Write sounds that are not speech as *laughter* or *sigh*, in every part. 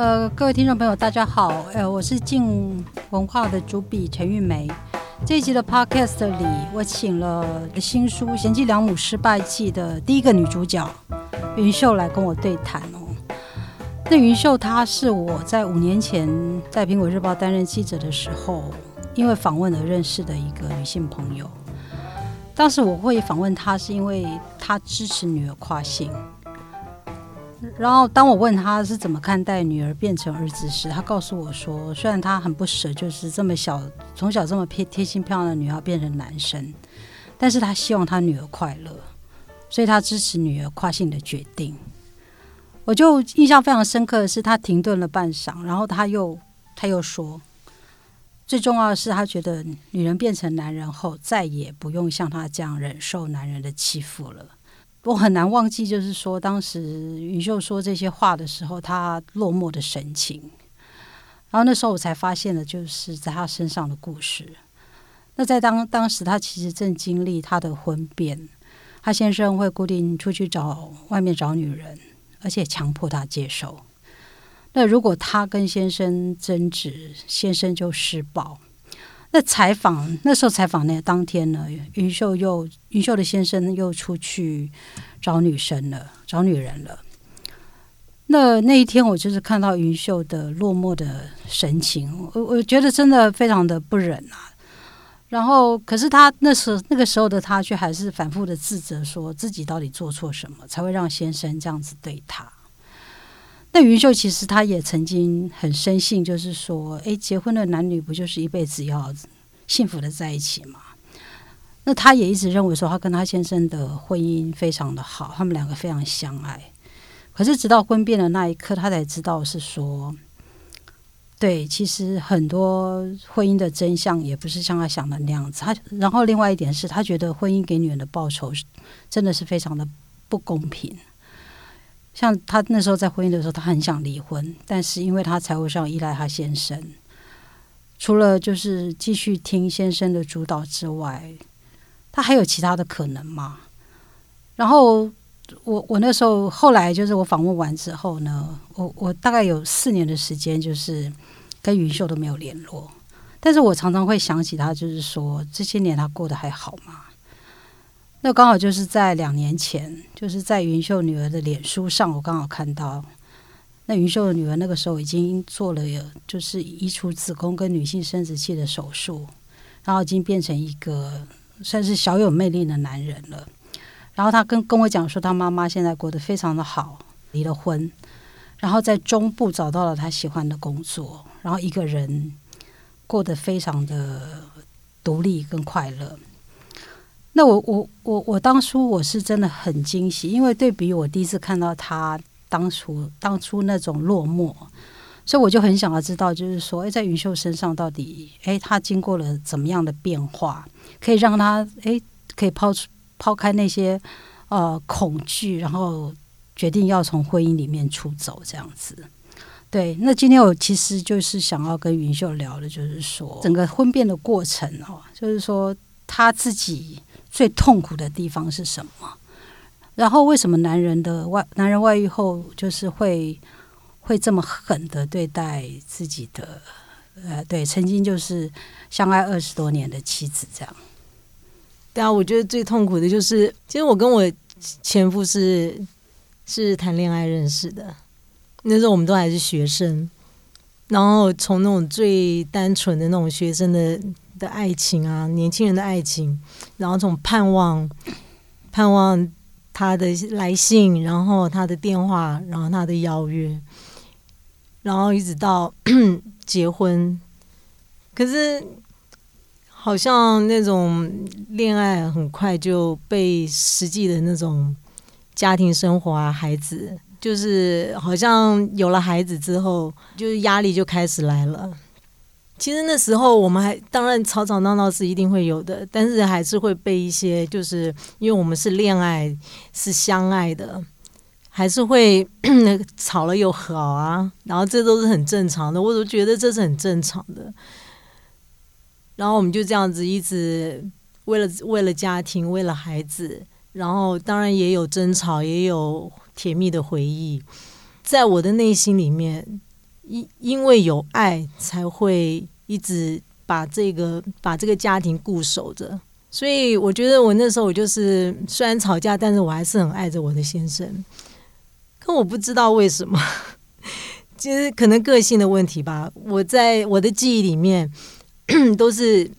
呃，各位听众朋友，大家好，呃，我是静文化的主笔陈玉梅。这一集的 Podcast 里，我请了新书《贤妻良母失败记》的第一个女主角云秀来跟我对谈哦。那云秀她是我在五年前在苹果日报担任记者的时候，因为访问而认识的一个女性朋友。当时我会访问她，是因为她支持女儿跨性。然后，当我问他是怎么看待女儿变成儿子时，他告诉我说，虽然他很不舍，就是这么小，从小这么贴贴心漂亮的女儿变成男生，但是他希望他女儿快乐，所以他支持女儿跨性的决定。我就印象非常深刻的是，他停顿了半晌，然后他又他又说，最重要的是，他觉得女人变成男人后，再也不用像他这样忍受男人的欺负了。我很难忘记，就是说，当时云秀说这些话的时候，他落寞的神情。然后那时候我才发现了，就是在他身上的故事。那在当当时，他其实正经历他的婚变，他先生会固定出去找外面找女人，而且强迫他接受。那如果他跟先生争执，先生就施暴。那采访那时候采访那当天呢，云秀又云秀的先生又出去找女生了，找女人了。那那一天我就是看到云秀的落寞的神情，我我觉得真的非常的不忍啊。然后，可是他那时那个时候的他却还是反复的自责，说自己到底做错什么，才会让先生这样子对他。那云秀其实她也曾经很深信，就是说，诶，结婚的男女不就是一辈子要幸福的在一起吗？那她也一直认为说，她跟她先生的婚姻非常的好，他们两个非常相爱。可是直到婚变的那一刻，她才知道是说，对，其实很多婚姻的真相也不是像她想的那样子。她然后另外一点是，她觉得婚姻给女人的报酬真的是非常的不公平。像他那时候在婚姻的时候，他很想离婚，但是因为他财务上依赖他先生，除了就是继续听先生的主导之外，他还有其他的可能吗？然后我我那时候后来就是我访问完之后呢，我我大概有四年的时间就是跟云秀都没有联络，但是我常常会想起她，就是说这些年她过得还好吗？那刚好就是在两年前，就是在云秀女儿的脸书上，我刚好看到，那云秀的女儿那个时候已经做了有就是移除子宫跟女性生殖器的手术，然后已经变成一个算是小有魅力的男人了。然后他跟跟我讲说，他妈妈现在过得非常的好，离了婚，然后在中部找到了他喜欢的工作，然后一个人过得非常的独立跟快乐。那我我我我当初我是真的很惊喜，因为对比我第一次看到他当初当初那种落寞，所以我就很想要知道，就是说，哎，在云秀身上到底，哎，他经过了怎么样的变化，可以让他，哎，可以抛出抛开那些呃恐惧，然后决定要从婚姻里面出走这样子。对，那今天我其实就是想要跟云秀聊的，就是说整个婚变的过程哦，就是说他自己。最痛苦的地方是什么？然后为什么男人的外男人外遇后就是会会这么狠的对待自己的呃对曾经就是相爱二十多年的妻子这样？对啊，我觉得最痛苦的就是，其实我跟我前夫是是谈恋爱认识的，那时候我们都还是学生，然后从那种最单纯的那种学生的。的爱情啊，年轻人的爱情，然后从盼望盼望他的来信，然后他的电话，然后他的邀约，然后一直到 *clears throat* 结婚。可是好像那种恋爱很快就被实际的那种家庭生活啊，孩子，就是好像有了孩子之后，就是压力就开始来了。其实那时候我们还当然吵吵闹闹是一定会有的，但是还是会被一些，就是因为我们是恋爱是相爱的，还是会 *clears throat* 吵了又好啊，然后这都是很正常的，我都觉得这是很正常的。然后我们就这样子一直为了为了家庭，为了孩子，然后当然也有争吵，也有甜蜜的回忆，在我的内心里面。因因为有爱才会一直把这个把这个家庭固守着。所以我觉得我那时候我就是虽然吵架，但是我还是很爱着我的先生。可我不知道为什么，*laughs* 其实可能个性的问题吧。我在我的记忆里面 *clears throat* 都是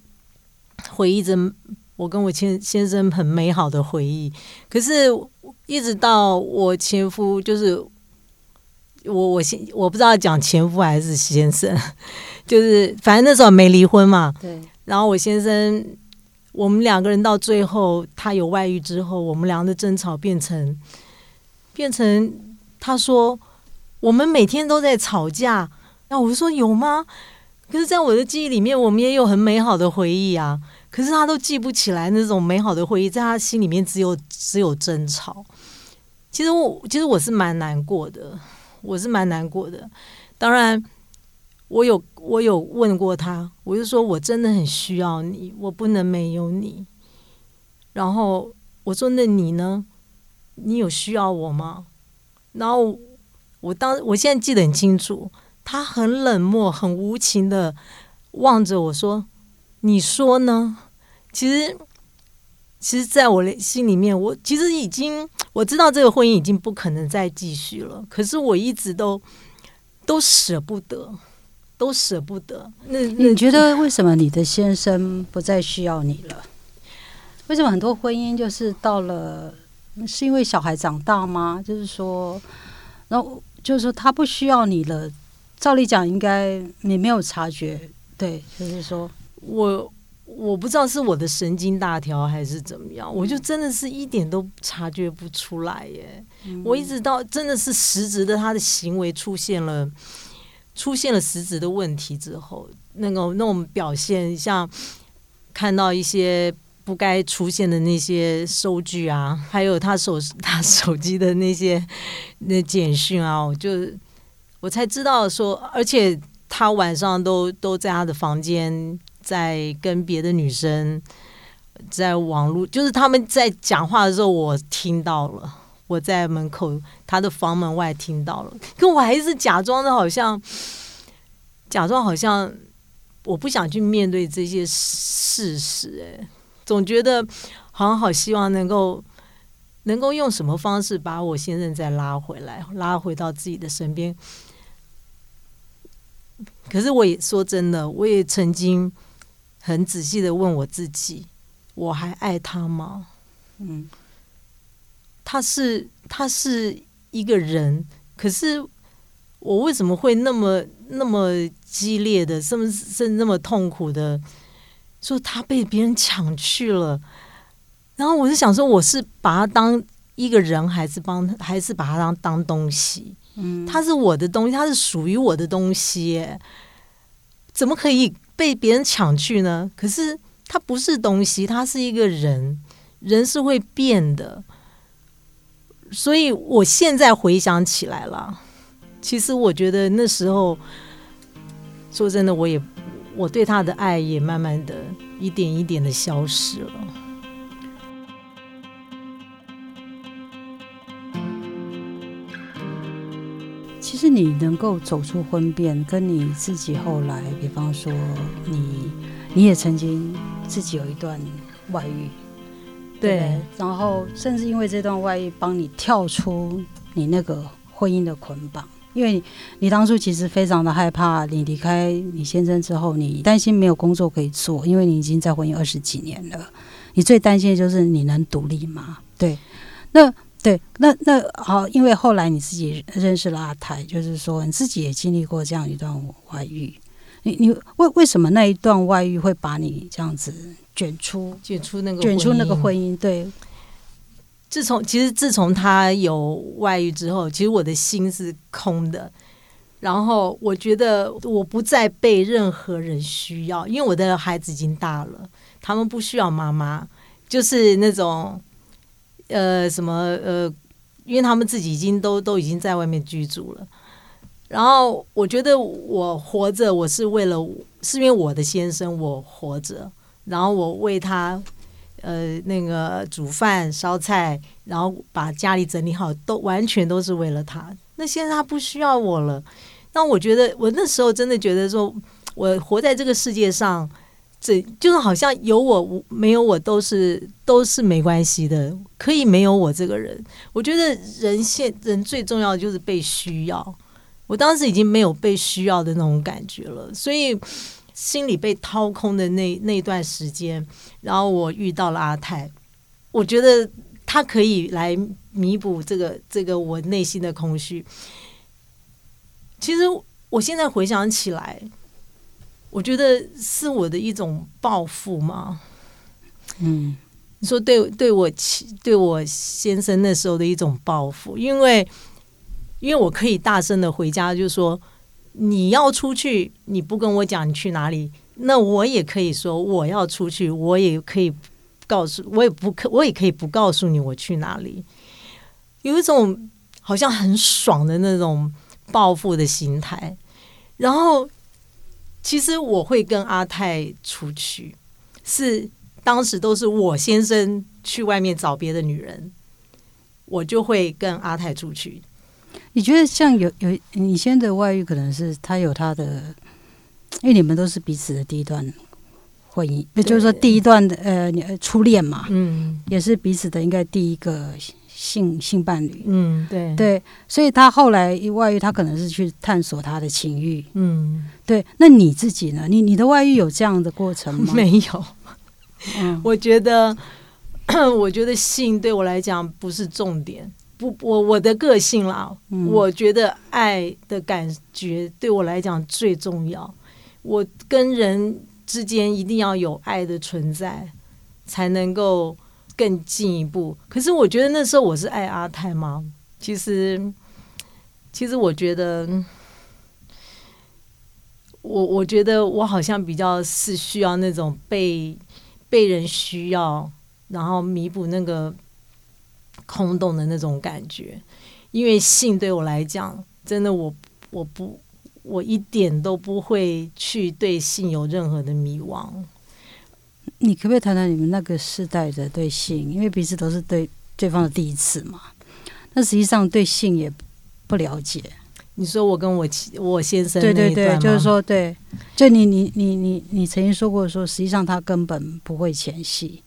回忆着我跟我先先生很美好的回忆。可是，一直到我前夫，就是我我先我不知道讲前夫还是先生，*laughs* 就是反正那时候没离婚嘛。对。然后我先生。我们两个人到最后，他有外遇之后，我们俩的争吵变成变成他说我们每天都在吵架，那我说有吗？可是，在我的记忆里面，我们也有很美好的回忆啊。可是他都记不起来那种美好的回忆，在他心里面只有只有争吵。其实我其实我是蛮难过的，我是蛮难过的。当然。我有我有问过他，我就说我真的很需要你，我不能没有你。然后我说那你呢？你有需要我吗？然后我当我现在记得很清楚，他很冷漠、很无情的望着我说：“你说呢？”其实，其实，在我的心里面，我其实已经我知道这个婚姻已经不可能再继续了，可是我一直都都舍不得。都舍不得。那你觉得为什么你的先生不再需要你了？为什么很多婚姻就是到了，是因为小孩长大吗？就是说，然后就是说他不需要你了。照理讲，应该你没有察觉。对，就是说我我不知道是我的神经大条还是怎么样，我就真的是一点都察觉不出来耶。我一直到真的是实质的他的行为出现了。出现了实质的问题之后，那个那种表现，像看到一些不该出现的那些收据啊，还有他手 *laughs* 他手机的那些 *laughs* 那简讯啊，我就我才知道说，而且他晚上都都在他的房间，在跟别的女生在网络，就是他们在讲话的时候，我听到了。我在门口，他的房门外听到了，可我还是假装的，好像假装好像我不想去面对这些事实，哎，总觉得好像好希望能够能够用什么方式把我先生再拉回来，拉回到自己的身边。可是我也说真的，我也曾经很仔细的问我自己，我还爱他吗？嗯。他是他是一个人，可是我为什么会那么那么激烈的，甚至是那么痛苦的说他被别人抢去了？然后我就想说，我是把他当一个人，还是帮他还是把他当当东西？嗯，他是我的东西，他是属于我的东西，怎么可以被别人抢去呢？可是他不是东西，他是一个人，人是会变的。所以，我现在回想起来了，其实我觉得那时候，说真的，我也我对他的爱也慢慢的一点一点的消失了。其实，你能够走出婚变，跟你自己后来，比方说，你你也曾经自己有一段外遇。对，然后甚至因为这段外遇，帮你跳出你那个婚姻的捆绑，因为你当初其实非常的害怕，你离开你先生之后，你担心没有工作可以做，因为你已经在婚姻二十几年了，你最担心的就是你能独立吗？对，那对，那那好，因为后来你自己认识了阿泰，就是说你自己也经历过这样一段外遇，你你为为什么那一段外遇会把你这样子？卷出卷出那个卷出那个婚姻，对。自从其实自从他有外遇之后，其实我的心是空的。然后我觉得我不再被任何人需要，因为我的孩子已经大了，他们不需要妈妈，就是那种呃什么呃，因为他们自己已经都都已经在外面居住了。然后我觉得我活着，我是为了是因为我的先生，我活着。然后我为他，呃，那个煮饭烧菜，然后把家里整理好，都完全都是为了他。那现在他不需要我了，那我觉得我那时候真的觉得说，我活在这个世界上，这就是好像有我没有我都是都是没关系的，可以没有我这个人。我觉得人现人最重要的就是被需要。我当时已经没有被需要的那种感觉了，所以心里被掏空的那那段时间，然后我遇到了阿泰，我觉得他可以来弥补这个这个我内心的空虚。其实我现在回想起来，我觉得是我的一种报复嘛。嗯，你说对对我对我先生那时候的一种报复，因为。因为我可以大声的回家，就说你要出去，你不跟我讲你去哪里，那我也可以说我要出去，我也可以告诉我也不可，我也可以不告诉你我去哪里，有一种好像很爽的那种报复的心态。然后，其实我会跟阿泰出去，是当时都是我先生去外面找别的女人，我就会跟阿泰出去。你觉得像有有你现在的外遇，可能是他有他的，因为你们都是彼此的第一段婚姻，也就是说第一段的呃初恋嘛，嗯，也是彼此的应该第一个性性伴侣，嗯，对对，所以他后来外遇，他可能是去探索他的情欲，嗯，对。那你自己呢？你你的外遇有这样的过程吗？*laughs* 没有，嗯，我觉得 *clears throat* 我觉得性对我来讲不是重点。不，我我的个性啦，我觉得爱的感觉对我来讲最重要。我跟人之间一定要有爱的存在，才能够更进一步。可是我觉得那时候我是爱阿泰吗？其实，其实我觉得，我我觉得我好像比较是需要那种被被人需要，然后弥补那个。空洞的那种感觉，因为性对我来讲，真的我我不我一点都不会去对性有任何的迷惘。你可不可以谈谈你们那个世代的对性？因为彼此都是对对方的第一次嘛，那实际上对性也不了解。你说我跟我我先生对对对，就是说对，就你你你你你曾经说过说，实际上他根本不会前戏。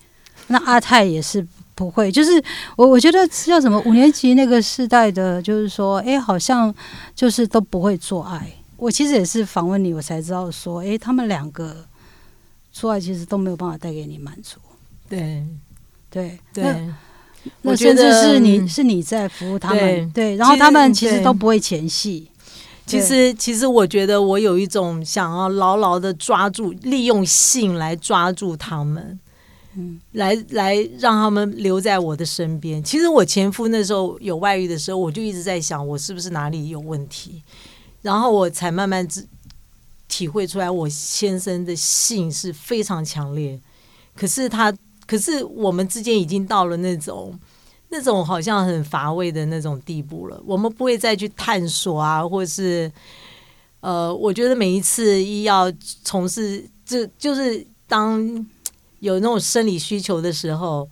那阿泰也是。不会，就是我我觉得叫什么五年级那个世代的，就是说，哎，好像就是都不会做爱。我其实也是访问你，我才知道说，哎，他们两个做爱其实都没有办法带给你满足。对对对，那甚至是你是你在服务他们，对，然后他们其实都不会前戏。其实其实我觉得我有一种想要牢牢的抓住，利用性来抓住他们。嗯，来来，让他们留在我的身边。其实我前夫那时候有外遇的时候，我就一直在想，我是不是哪里有问题，然后我才慢慢体体会出来，我先生的性是非常强烈。可是他，可是我们之间已经到了那种那种好像很乏味的那种地步了。我们不会再去探索啊，或者是呃，我觉得每一次一要从事，就就是当。有那种生理需求的时候，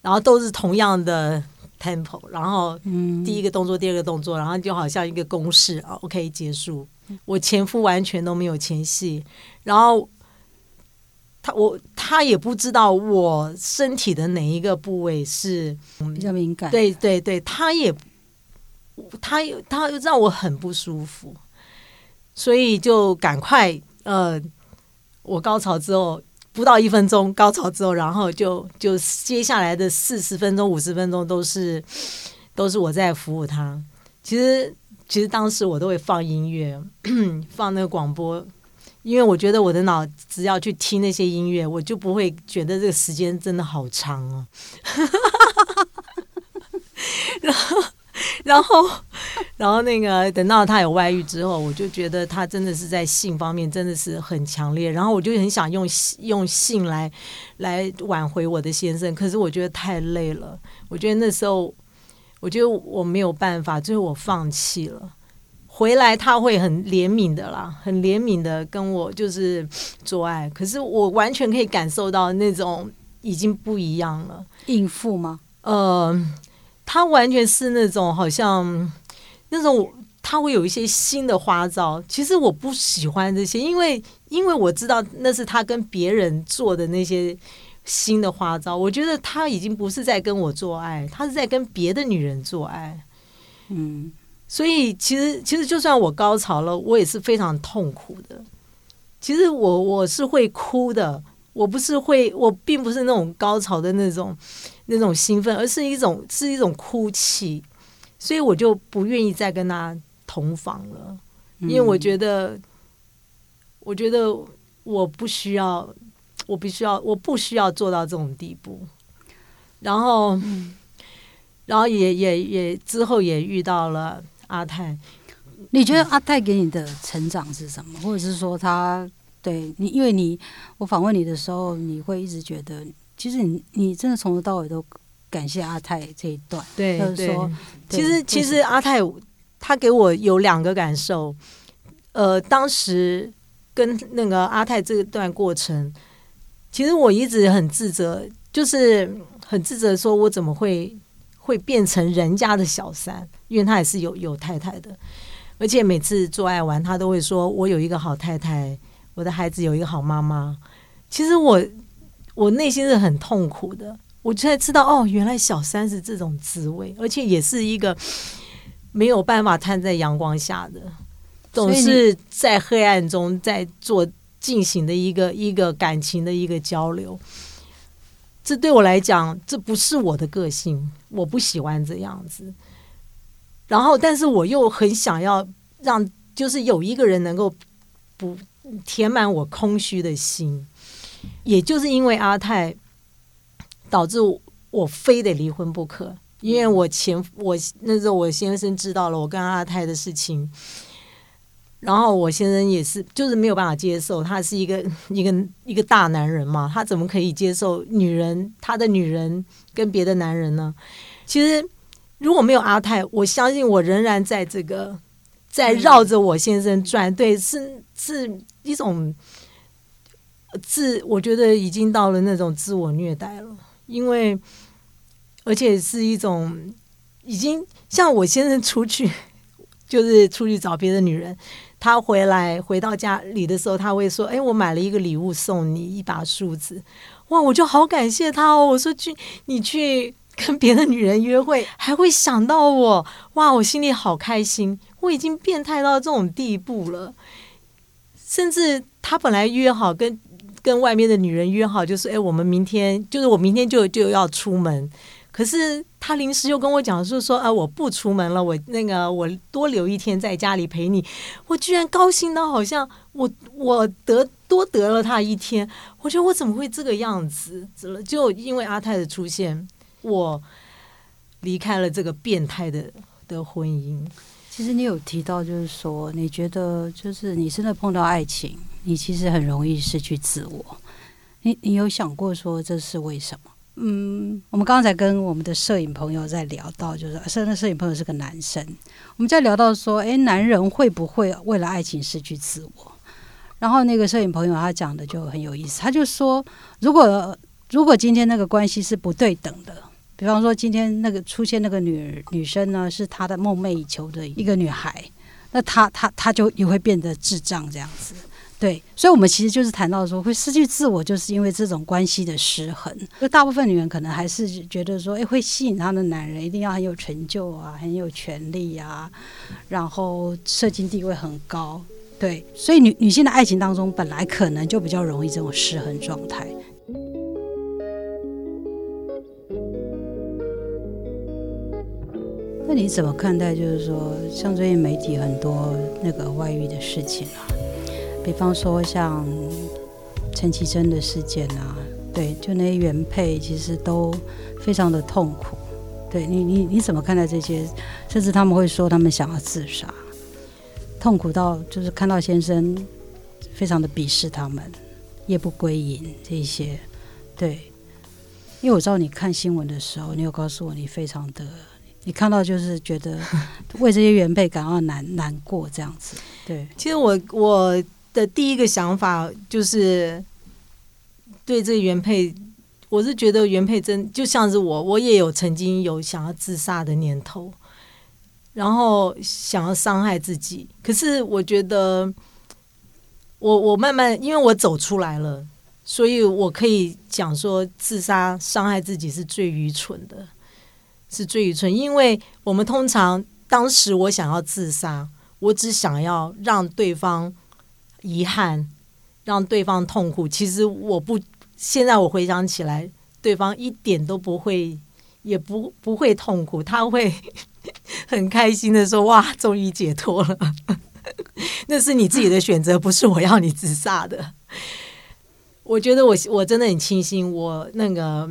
然后都是同样的 tempo，然后第一个动作，第二个动作，然后就好像一个公式啊，OK 结束。我前夫完全都没有前戏，然后他我他也不知道我身体的哪一个部位是比较敏感，对对对，他也他他又让我很不舒服，所以就赶快呃，我高潮之后。不到一分钟高潮之后，然后就就接下来的四十分钟、五十分钟都是都是我在服务他。其实其实当时我都会放音乐，*clears throat* 放那个广播，因为我觉得我的脑只要去听那些音乐，我就不会觉得这个时间真的好长哦。*laughs* 然后。然后，然后那个等到他有外遇之后，我就觉得他真的是在性方面真的是很强烈。然后我就很想用用性来来挽回我的先生，可是我觉得太累了。我觉得那时候，我觉得我没有办法，最后我放弃了。回来他会很怜悯的啦，很怜悯的跟我就是做爱，可是我完全可以感受到那种已经不一样了。应付吗？呃。他完全是那种好像那种他会有一些新的花招。其实我不喜欢这些，因为因为我知道那是他跟别人做的那些新的花招。我觉得他已经不是在跟我做爱，他是在跟别的女人做爱。嗯，所以其实其实就算我高潮了，我也是非常痛苦的。其实我我是会哭的，我不是会，我并不是那种高潮的那种那种兴奋，而是一种是一种哭泣。所以我就不愿意再跟他同房了，因为我觉得，我觉得我不需要，我必须要，我不需要做到这种地步。然后，然后也也也之后也遇到了阿泰。你觉得阿泰给你的成长是什么？或者是说他对你？因为你我访问你的时候，你会一直觉得，其实你你真的从头到尾都。感谢阿泰这一段，对，就是说，其实其实阿泰他给我有两个感受，呃，当时跟那个阿泰这段过程，其实我一直很自责，就是很自责，说我怎么会会变成人家的小三，因为他也是有有太太的，而且每次做爱完，他都会说我有一个好太太，我的孩子有一个好妈妈，其实我我内心是很痛苦的。我才知道哦，原来小三是这种滋味，而且也是一个没有办法摊在阳光下的，总是在黑暗中在做进行的一个一个感情的一个交流。这对我来讲，这不是我的个性，我不喜欢这样子。然后，但是我又很想要让，就是有一个人能够补填满我空虚的心，也就是因为阿泰。导致我非得离婚不可，因为我前我那时候我先生知道了我跟阿泰的事情，然后我先生也是就是没有办法接受，他是一个 *laughs* 一个一个大男人嘛，他怎么可以接受女人他的女人跟别的男人呢？其实如果没有阿泰，我相信我仍然在这个在绕着我先生转，对，是是一种自我觉得已经到了那种自我虐待了。因为，而且是一种已经像我先生出去，*laughs* 就是出去找别的女人，他回来回到家里的时候，他会说：“哎，我买了一个礼物送你，一把梳子。”哇，我就好感谢他哦。我说去你去跟别的女人约会，还会想到我，哇，我心里好开心。我已经变态到这种地步了，甚至他本来约好跟。跟外面的女人约好，就是哎，我们明天就是我明天就就要出门，可是他临时又跟我讲，是说啊，我不出门了，我那个我多留一天在家里陪你。我居然高兴到好像我我得多得了他一天，我觉得我怎么会这个样子？就因为阿泰的出现，我离开了这个变态的的婚姻。其实你有提到，就是说你觉得，就是你真的碰到爱情。你其实很容易失去自我，你你有想过说这是为什么？嗯，我们刚才跟我们的摄影朋友在聊到，就是现在摄影朋友是个男生，我们在聊到说，诶，男人会不会为了爱情失去自我？然后那个摄影朋友他讲的就很有意思，他就说，如果如果今天那个关系是不对等的，比方说今天那个出现那个女女生呢，是他的梦寐以求的一个女孩，那他他他就也会变得智障这样子。对，所以，我们其实就是谈到说，会失去自我，就是因为这种关系的失衡。就大部分女人可能还是觉得说，哎，会吸引她的男人一定要很有成就啊，很有权利啊，然后社经地位很高。对，所以女女性的爱情当中，本来可能就比较容易这种失衡状态。那你怎么看待？就是说，像最近媒体很多那个外遇的事情啊？比方说像陈绮贞的事件啊，对，就那些原配其实都非常的痛苦。对你，你你怎么看待这些？甚至他们会说他们想要自杀，痛苦到就是看到先生非常的鄙视他们，夜不归营这些。对，因为我知道你看新闻的时候，你有告诉我你非常的，你看到就是觉得为这些原配感到难难过这样子。对，其实我我。的第一个想法就是对这个原配，我是觉得原配真就像是我，我也有曾经有想要自杀的念头。然后想要伤害自己。可是我觉得，我我慢慢因为我走出来了，所以我可以讲说，自杀伤害自己是最愚蠢的，是最愚蠢。因为我们通常当时我想要自杀，我只想要让对方遗憾，让对方痛苦。其实我不，现在我回想起来，对方一点都不会，也不不会痛苦，他会 *laughs* 很开心的说：“哇，终于解脱了。*laughs* ”那是你自己的选择，不是我要你自杀的。我觉得我我真的很庆幸，我那个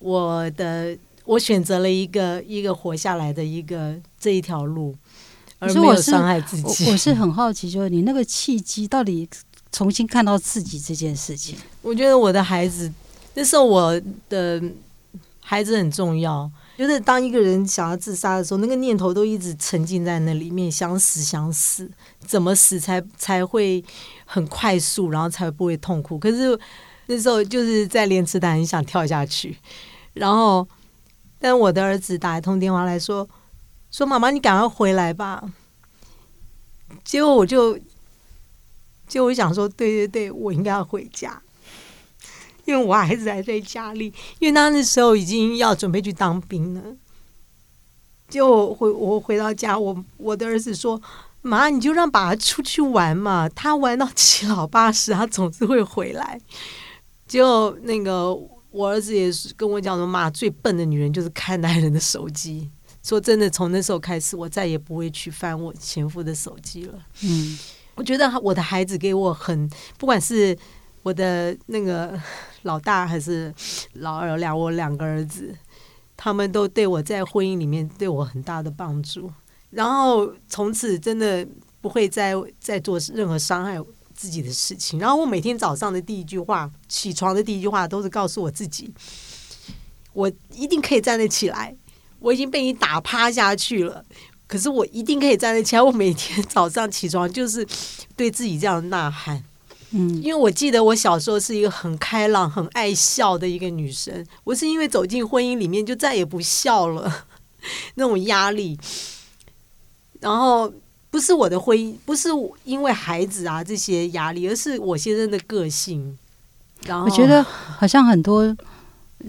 我的我选择了一个一个活下来的一个这一条路，而没有伤害自己。我我是很好奇，就是你那个契机到底重新看到自己这件事情。我觉得我的孩子那时候我的孩子很重要。就是当一个人想要自杀的时候，那个念头都一直沉浸在那里面，想死想死，怎么死才才会很快速，然后才不会痛苦。可是那时候就是在莲池潭，很想跳下去。然后，但我的儿子打一通电话来说：“说妈妈，你赶快回来吧。”结果我就，就我想说：“对对对，我应该要回家。”因为我孩子还在家里，因为他那时候已经要准备去当兵了。就回我回到家，我我的儿子说：“妈，你就让爸爸出去玩嘛，他玩到七老八十，他总是会回来。”就那个我儿子也是跟我讲说：“妈，最笨的女人就是看男人的手机。”说真的，从那时候开始，我再也不会去翻我前夫的手机了。嗯，我觉得我的孩子给我很，不管是我的那个。老大还是老二，两我两个儿子，他们都对我在婚姻里面对我很大的帮助。然后从此真的不会再再做任何伤害自己的事情。然后我每天早上的第一句话，起床的第一句话都是告诉我自己：我一定可以站得起来。我已经被你打趴下去了，可是我一定可以站得起来。我每天早上起床就是对自己这样呐喊。嗯，因为我记得我小时候是一个很开朗、很爱笑的一个女生。我是因为走进婚姻里面就再也不笑了，*laughs* 那种压力。然后不是我的婚姻，不是因为孩子啊这些压力，而是我先生的个性。然后我觉得好像很多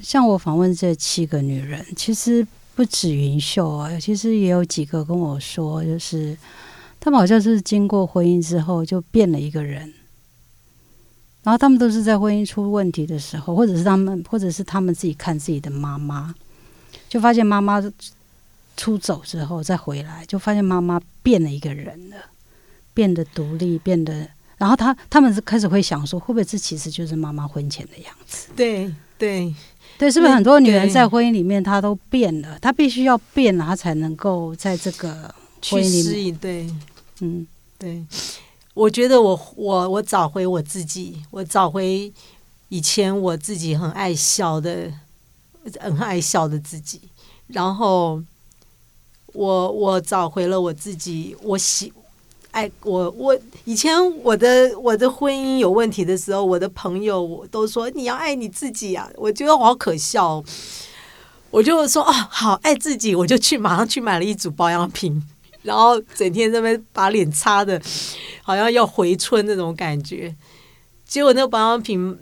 像我访问这七个女人，其实不止云秀啊，其实也有几个跟我说，就是他们好像是经过婚姻之后就变了一个人。然后他们都是在婚姻出问题的时候，或者是他们，或者是他们自己看自己的妈妈，就发现妈妈出走之后再回来，就发现妈妈变了一个人了，变得独立，变得，然后他他们是开始会想说，会不会这其实就是妈妈婚前的样子？对对对，是不是很多女人在婚姻里面她都变了，她必须要变了，她才能够在这个婚姻里面对，嗯，对。我觉得我我我找回我自己，我找回以前我自己很爱笑的、很爱笑的自己。然后我我找回了我自己，我喜爱我我以前我的我的婚姻有问题的时候，我的朋友我都说你要爱你自己啊，我觉得好可笑。我就说哦，好爱自己，我就去马上去买了一组保养品。然后整天在那边把脸擦的，好像要回春那种感觉。结果那个保养品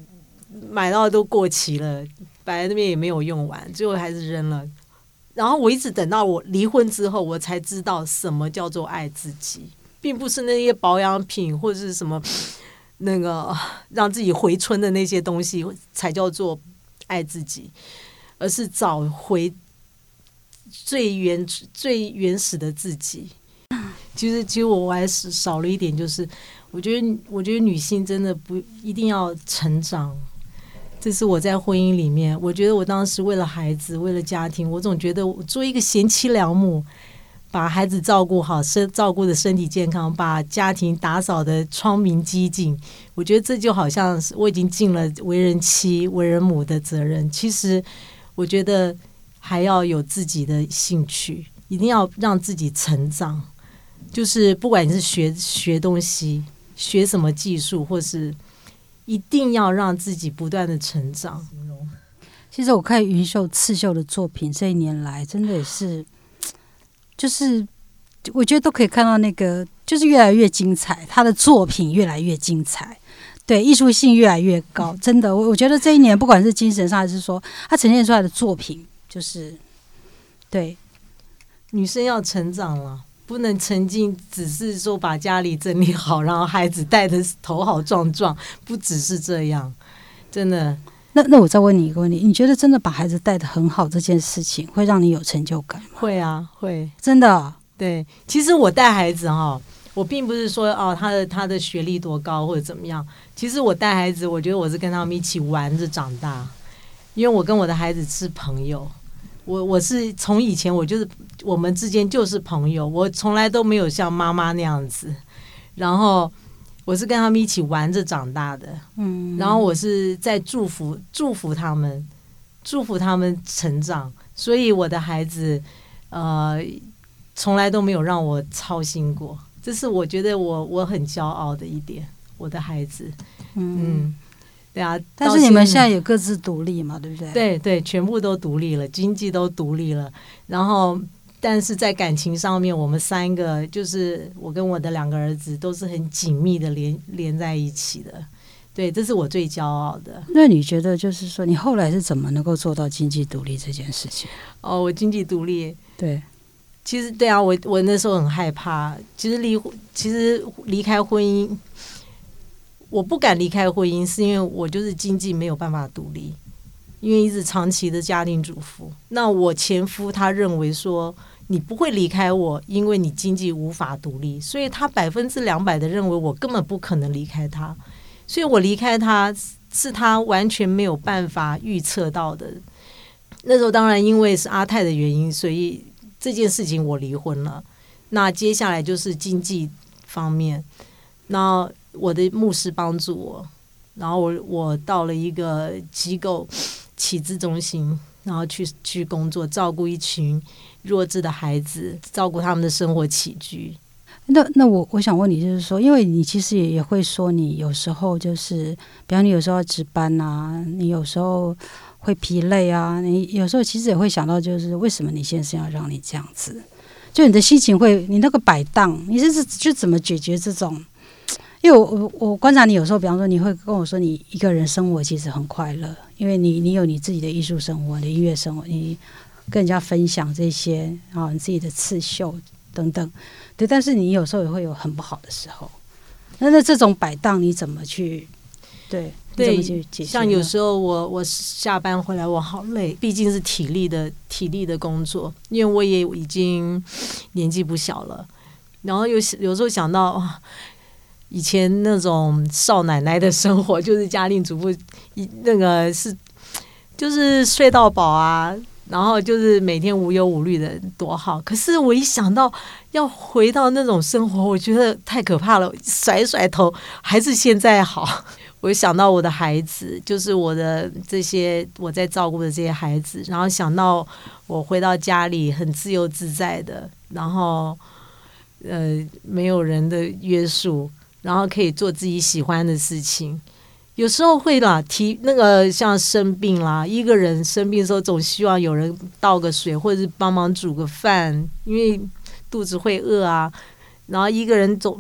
买到都过期了，摆在那边也没有用完，最后还是扔了。然后我一直等到我离婚之后，我才知道什么叫做爱自己，并不是那些保养品或者是什么那个让自己回春的那些东西才叫做爱自己，而是找回。最原最原始的自己，其实其实我还是少了一点，就是我觉得我觉得女性真的不一定要成长，这是我在婚姻里面，我觉得我当时为了孩子，为了家庭，我总觉得我做一个贤妻良母，把孩子照顾好，身照顾的身体健康，把家庭打扫的窗明几净，我觉得这就好像是我已经尽了为人妻、为人母的责任。其实我觉得。还要有自己的兴趣，一定要让自己成长。就是不管你是学学东西、学什么技术，或是一定要让自己不断的成长。其实我看云秀刺绣的作品，这一年来真的也是，就是我觉得都可以看到那个，就是越来越精彩，他的作品越来越精彩，对，艺术性越来越高。真的，我我觉得这一年不管是精神上还是说他呈现出来的作品，就是对女生要成长了，不能沉浸，只是说把家里整理好，然后孩子带的头好壮壮，不只是这样，真的。那那我再问你一个问题，你觉得真的把孩子带的很好这件事情，会让你有成就感吗？会啊，会，真的。对，其实我带孩子哈，我并不是说哦，他的他的学历多高或者怎么样。其实我带孩子，我觉得我是跟他们一起玩着长大，因为我跟我的孩子是朋友。我我是从以前我就是我们之间就是朋友，我从来都没有像妈妈那样子。然后我是跟他们一起玩着长大的，嗯。然后我是在祝福祝福他们，祝福他们成长。所以我的孩子，呃。从来都没有让我操心过，这是我觉得我我很骄傲的一点。我的孩子，嗯，对啊。但是你们现在也各自独立嘛，对不对？对对，全部都独立了，经济都独立了。然后，但是在感情上面，我们三个就是我跟我的两个儿子都是很紧密的连连在一起的。对，这是我最骄傲的。那你觉得，就是说，你后来是怎么能够做到经济独立这件事情？哦，我经济独立，对。其实对啊，我我那时候很害怕。其实离其实离开婚姻，我不敢离开婚姻，是因为我就是经济没有办法独立，因为一直长期的家庭主妇。那我前夫他认为说你不会离开我，因为你经济无法独立，所以他百分之两百的认为我根本不可能离开他。所以我离开他是他完全没有办法预测到的。那时候当然因为是阿泰的原因，所以。这件事情我离婚了，那接下来就是经济方面。那我的牧师帮助我，然后我我到了一个机构启智中心，然后去去工作，照顾一群弱智的孩子，照顾他们的生活起居。那那我我想问你，就是说，因为你其实也也会说，你有时候就是，比方你有时候要值班啊，你有时候。会疲累啊！你有时候其实也会想到，就是为什么你先生要让你这样子？就你的心情会，你那个摆荡，你是是就怎么解决这种？因为我我我观察你有时候，比方说你会跟我说，你一个人生活其实很快乐，因为你你有你自己的艺术生活、你的音乐生活，你跟人家分享这些啊，你自己的刺绣等等。对，但是你有时候也会有很不好的时候。那那这种摆荡你怎么去？对？对，像有时候我我下班回来我好累，毕竟是体力的体力的工作，因为我也已经年纪不小了。然后有有时候想到以前那种少奶奶的生活，就是家庭主妇，一那个是就是睡到饱啊，然后就是每天无忧无虑的多好。可是我一想到要回到那种生活，我觉得太可怕了，甩甩头，还是现在好。我想到我的孩子，就是我的这些我在照顾的这些孩子，然后想到我回到家里很自由自在的，然后呃没有人的约束，然后可以做自己喜欢的事情。有时候会啦，提那个像生病啦，一个人生病的时候，总希望有人倒个水，或者是帮忙煮个饭，因为肚子会饿啊。然后一个人总。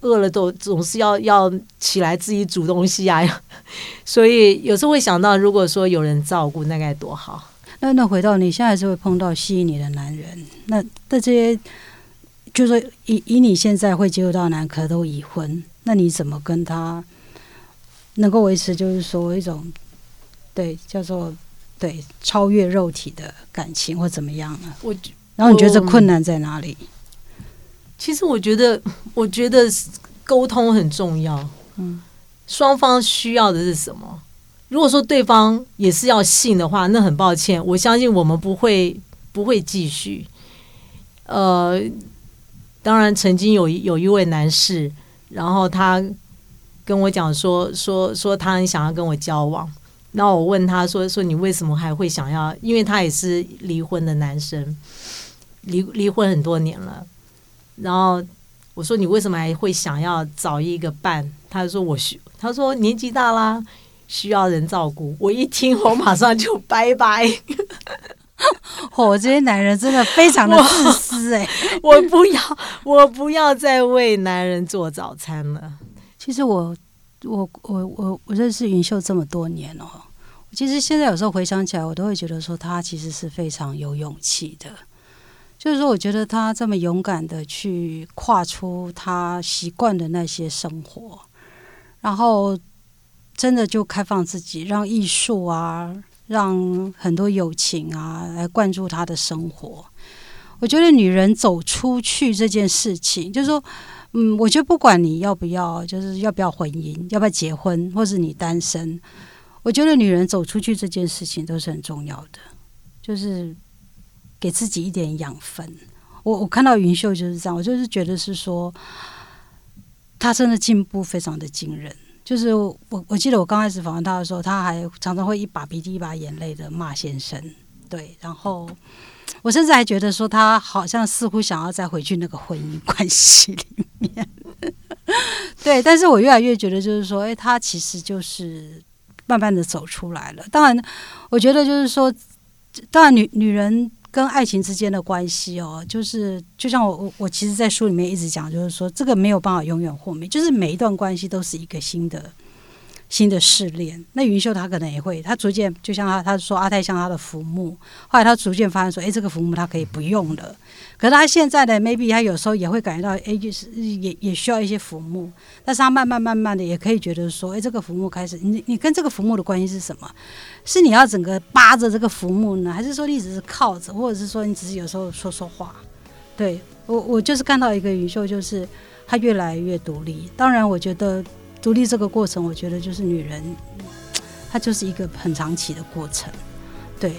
饿了都总是要要起来自己煮东西啊，*laughs* 所以有时候会想到，如果说有人照顾，那该多好。那那回到你现在是会碰到吸引你的男人，那那这些就是以以你现在会接触到男，科都已婚，那你怎么跟他能够维持，就是说一种对叫做对超越肉体的感情或怎么样呢？我然后你觉得这困难在哪里？其实我觉得，我觉得沟通很重要。嗯，双方需要的是什么？如果说对方也是要性的话，那很抱歉，我相信我们不会不会继续。呃，当然，曾经有有一位男士，然后他跟我讲说说说他很想要跟我交往。那我问他说说你为什么还会想要？因为他也是离婚的男生，离离婚很多年了。然后我说：“你为什么还会想要找一个伴？”他说：“我需。”他说：“年纪大啦，需要人照顾。”我一听，我马上就拜拜。嚯，*laughs* 这些男人真的非常的自私哎！*laughs* 我不要，我不要再为男人做早餐了。其实我，我，我，我，我认识云秀这么多年哦，其实现在有时候回想起来，我都会觉得说他其实是非常有勇气的。就是说，我觉得他这么勇敢的去跨出他习惯的那些生活，然后真的就开放自己，让艺术啊，让很多友情啊来灌注他的生活。我觉得女人走出去这件事情，就是说，嗯，我觉得不管你要不要，就是要不要婚姻，要不要结婚，或是你单身，我觉得女人走出去这件事情都是很重要的，就是。给自己一点养分。我我看到云秀就是这样，我就是觉得是说，他真的进步非常的惊人。就是我我记得我刚开始访问他的时候，他还常常会一把鼻涕一把眼泪的骂先生。对，然后我甚至还觉得说，他好像似乎想要再回去那个婚姻关系里面。对，但是我越来越觉得就是说，哎，他其实就是慢慢的走出来了。当然，我觉得就是说，当然女女人。跟爱情之间的关系哦，就是就像我我我其实，在书里面一直讲，就是说这个没有办法永远豁免，就是每一段关系都是一个新的。新的试炼，那云秀他可能也会，他逐渐就像他他说阿泰像他的浮木，后来他逐渐发现说，哎，这个浮木他可以不用了。可是他现在的 maybe 他有时候也会感觉到，哎，就是也也需要一些浮木，但是他慢慢慢慢的也可以觉得说，哎，这个浮木开始，你你跟这个浮木的关系是什么？是你要整个扒着这个浮木呢，还是说你只是靠着，或者是说你只是有时候说说话？对我我就是看到一个云秀，就是他越来越独立。当然，我觉得。独立这个过程，我觉得就是女人，*tsk* 她就是一个很长期的过程。对，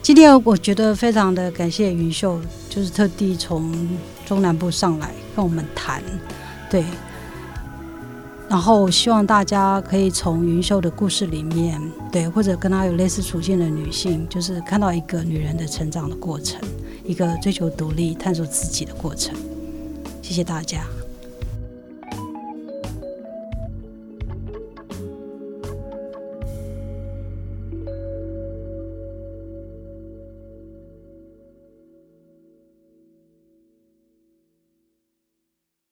今天我觉得非常的感谢云秀，就是特地从中南部上来跟我们谈。对，然后希望大家可以从云秀的故事里面，对，或者跟她有类似处境的女性，就是看到一个女人的成长的过程，一个追求独立、探索自己的过程。谢谢大家。